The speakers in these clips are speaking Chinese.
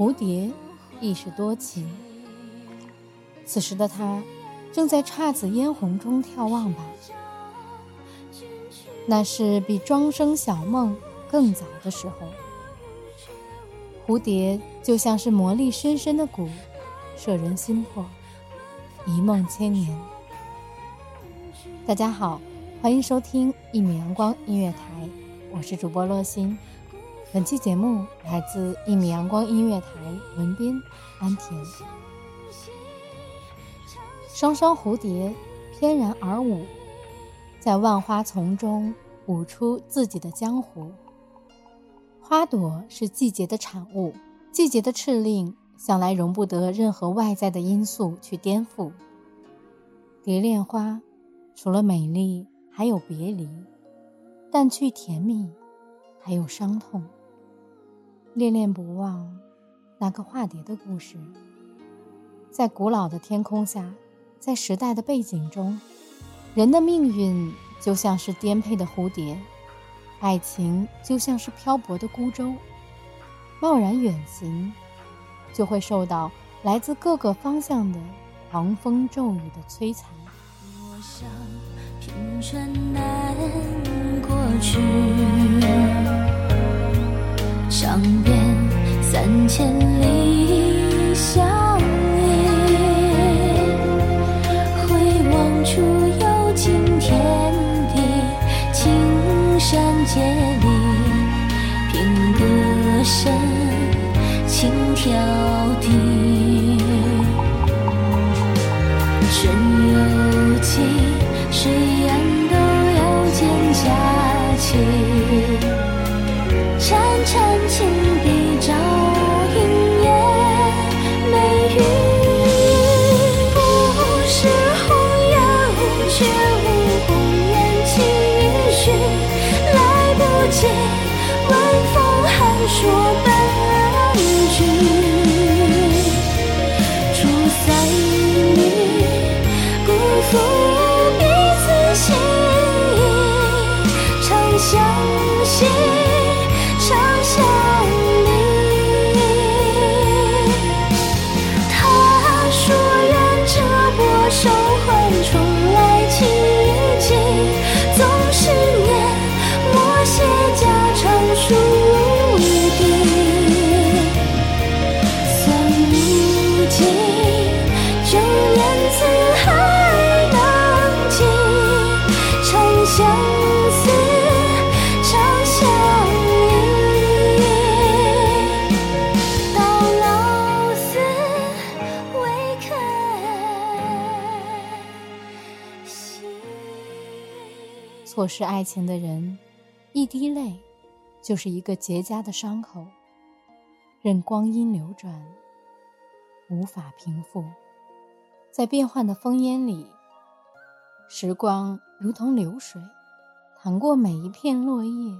蝴蝶亦是多情。此时的他，正在姹紫嫣红中眺望吧。那是比庄生晓梦更早的时候。蝴蝶就像是魔力深深的蛊，摄人心魄，一梦千年。大家好，欢迎收听一米阳光音乐台，我是主播洛心。本期节目来自一米阳光音乐台，文斌、安田。双双蝴蝶翩然而舞，在万花丛中舞出自己的江湖。花朵是季节的产物，季节的敕令向来容不得任何外在的因素去颠覆。蝶恋花，除了美丽，还有别离；淡去甜蜜，还有伤痛。恋恋不忘那个化蝶的故事，在古老的天空下，在时代的背景中，人的命运就像是颠沛的蝴蝶，爱情就像是漂泊的孤舟，贸然远行，就会受到来自各个方向的狂风骤雨的摧残。我想平川难过去。尝遍三千里相依，回望处有尽天地，青山接力，凭歌声轻挑剔。春有季，水岸都有蒹葭起。错失爱情的人，一滴泪就是一个结痂的伤口，任光阴流转，无法平复。在变幻的烽烟里，时光如同流水，淌过每一片落叶，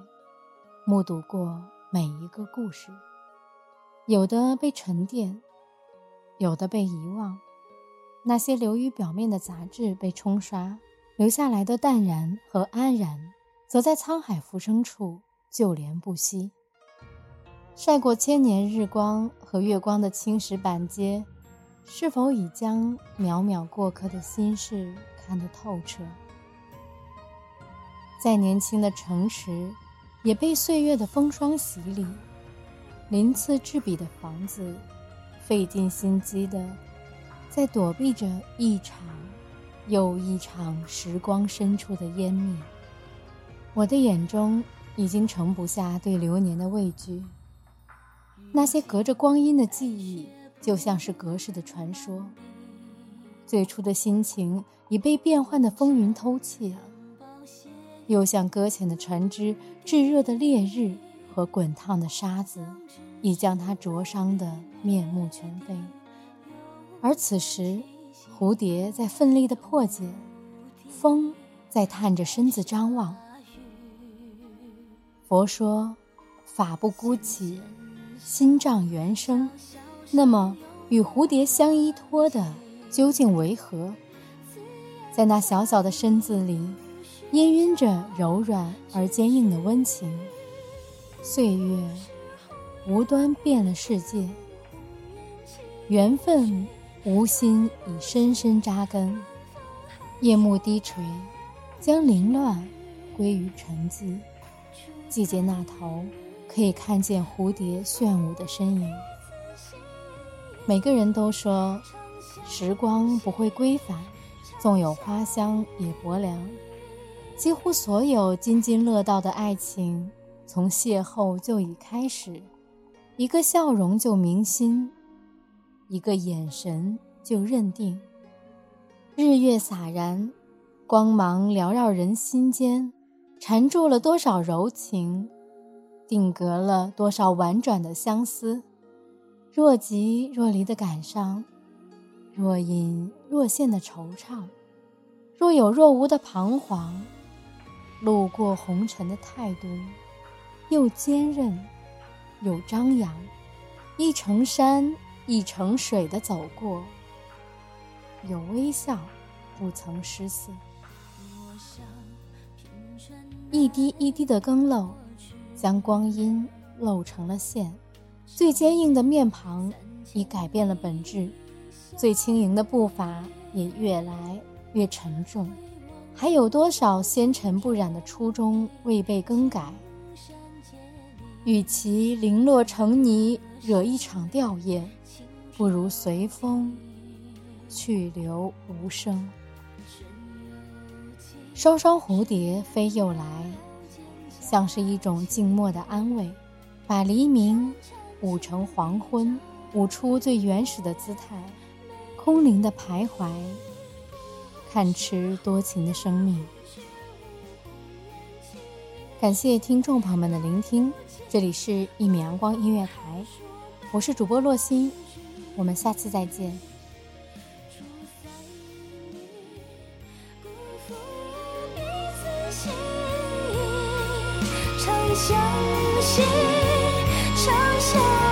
目睹过每一个故事。有的被沉淀，有的被遗忘。那些流于表面的杂质被冲刷。留下来的淡然和安然，则在沧海浮生处旧怜不息。晒过千年日光和月光的青石板街，是否已将渺渺过客的心事看得透彻？再年轻的城池，也被岁月的风霜洗礼。鳞次栉比的房子，费尽心机的，在躲避着一场。又一场时光深处的湮灭，我的眼中已经盛不下对流年的畏惧。那些隔着光阴的记忆，就像是隔世的传说。最初的心情已被变幻的风云偷窃，又像搁浅的船只、炙热的烈日和滚烫的沙子已将它灼伤的面目全非。而此时，蝴蝶在奋力的破茧，风在探着身子张望。佛说：“法不孤起，心障原生。”那么，与蝴蝶相依托的究竟为何？在那小小的身子里，氤氲着柔软而坚硬的温情。岁月无端变了世界，缘分无心已深深扎根。夜幕低垂，将凌乱归于沉寂。季节那头，可以看见蝴蝶炫舞的身影。每个人都说，时光不会归返，纵有花香也薄凉。几乎所有津津乐道的爱情，从邂逅就已开始，一个笑容就铭心，一个眼神就认定。日月洒然，光芒缭绕人心间，缠住了多少柔情，定格了多少婉转的相思。若即若离的感伤，若隐若现的惆怅，若有若无的彷徨，路过红尘的态度，又坚韧又张扬，一程山一程水的走过，有微笑，不曾失色。一滴一滴的更漏，将光阴漏成了线。最坚硬的面庞已改变了本质，最轻盈的步伐也越来越沉重。还有多少纤尘不染的初衷未被更改？与其零落成泥，惹一场吊唁，不如随风去留无声。双双蝴蝶飞又来，像是一种静默的安慰，把黎明。舞成黄昏，舞出最原始的姿态，空灵的徘徊，看持多情的生命。感谢听众朋友们的聆听，这里是一米阳光音乐台，我是主播洛心，我们下次再见。相信。相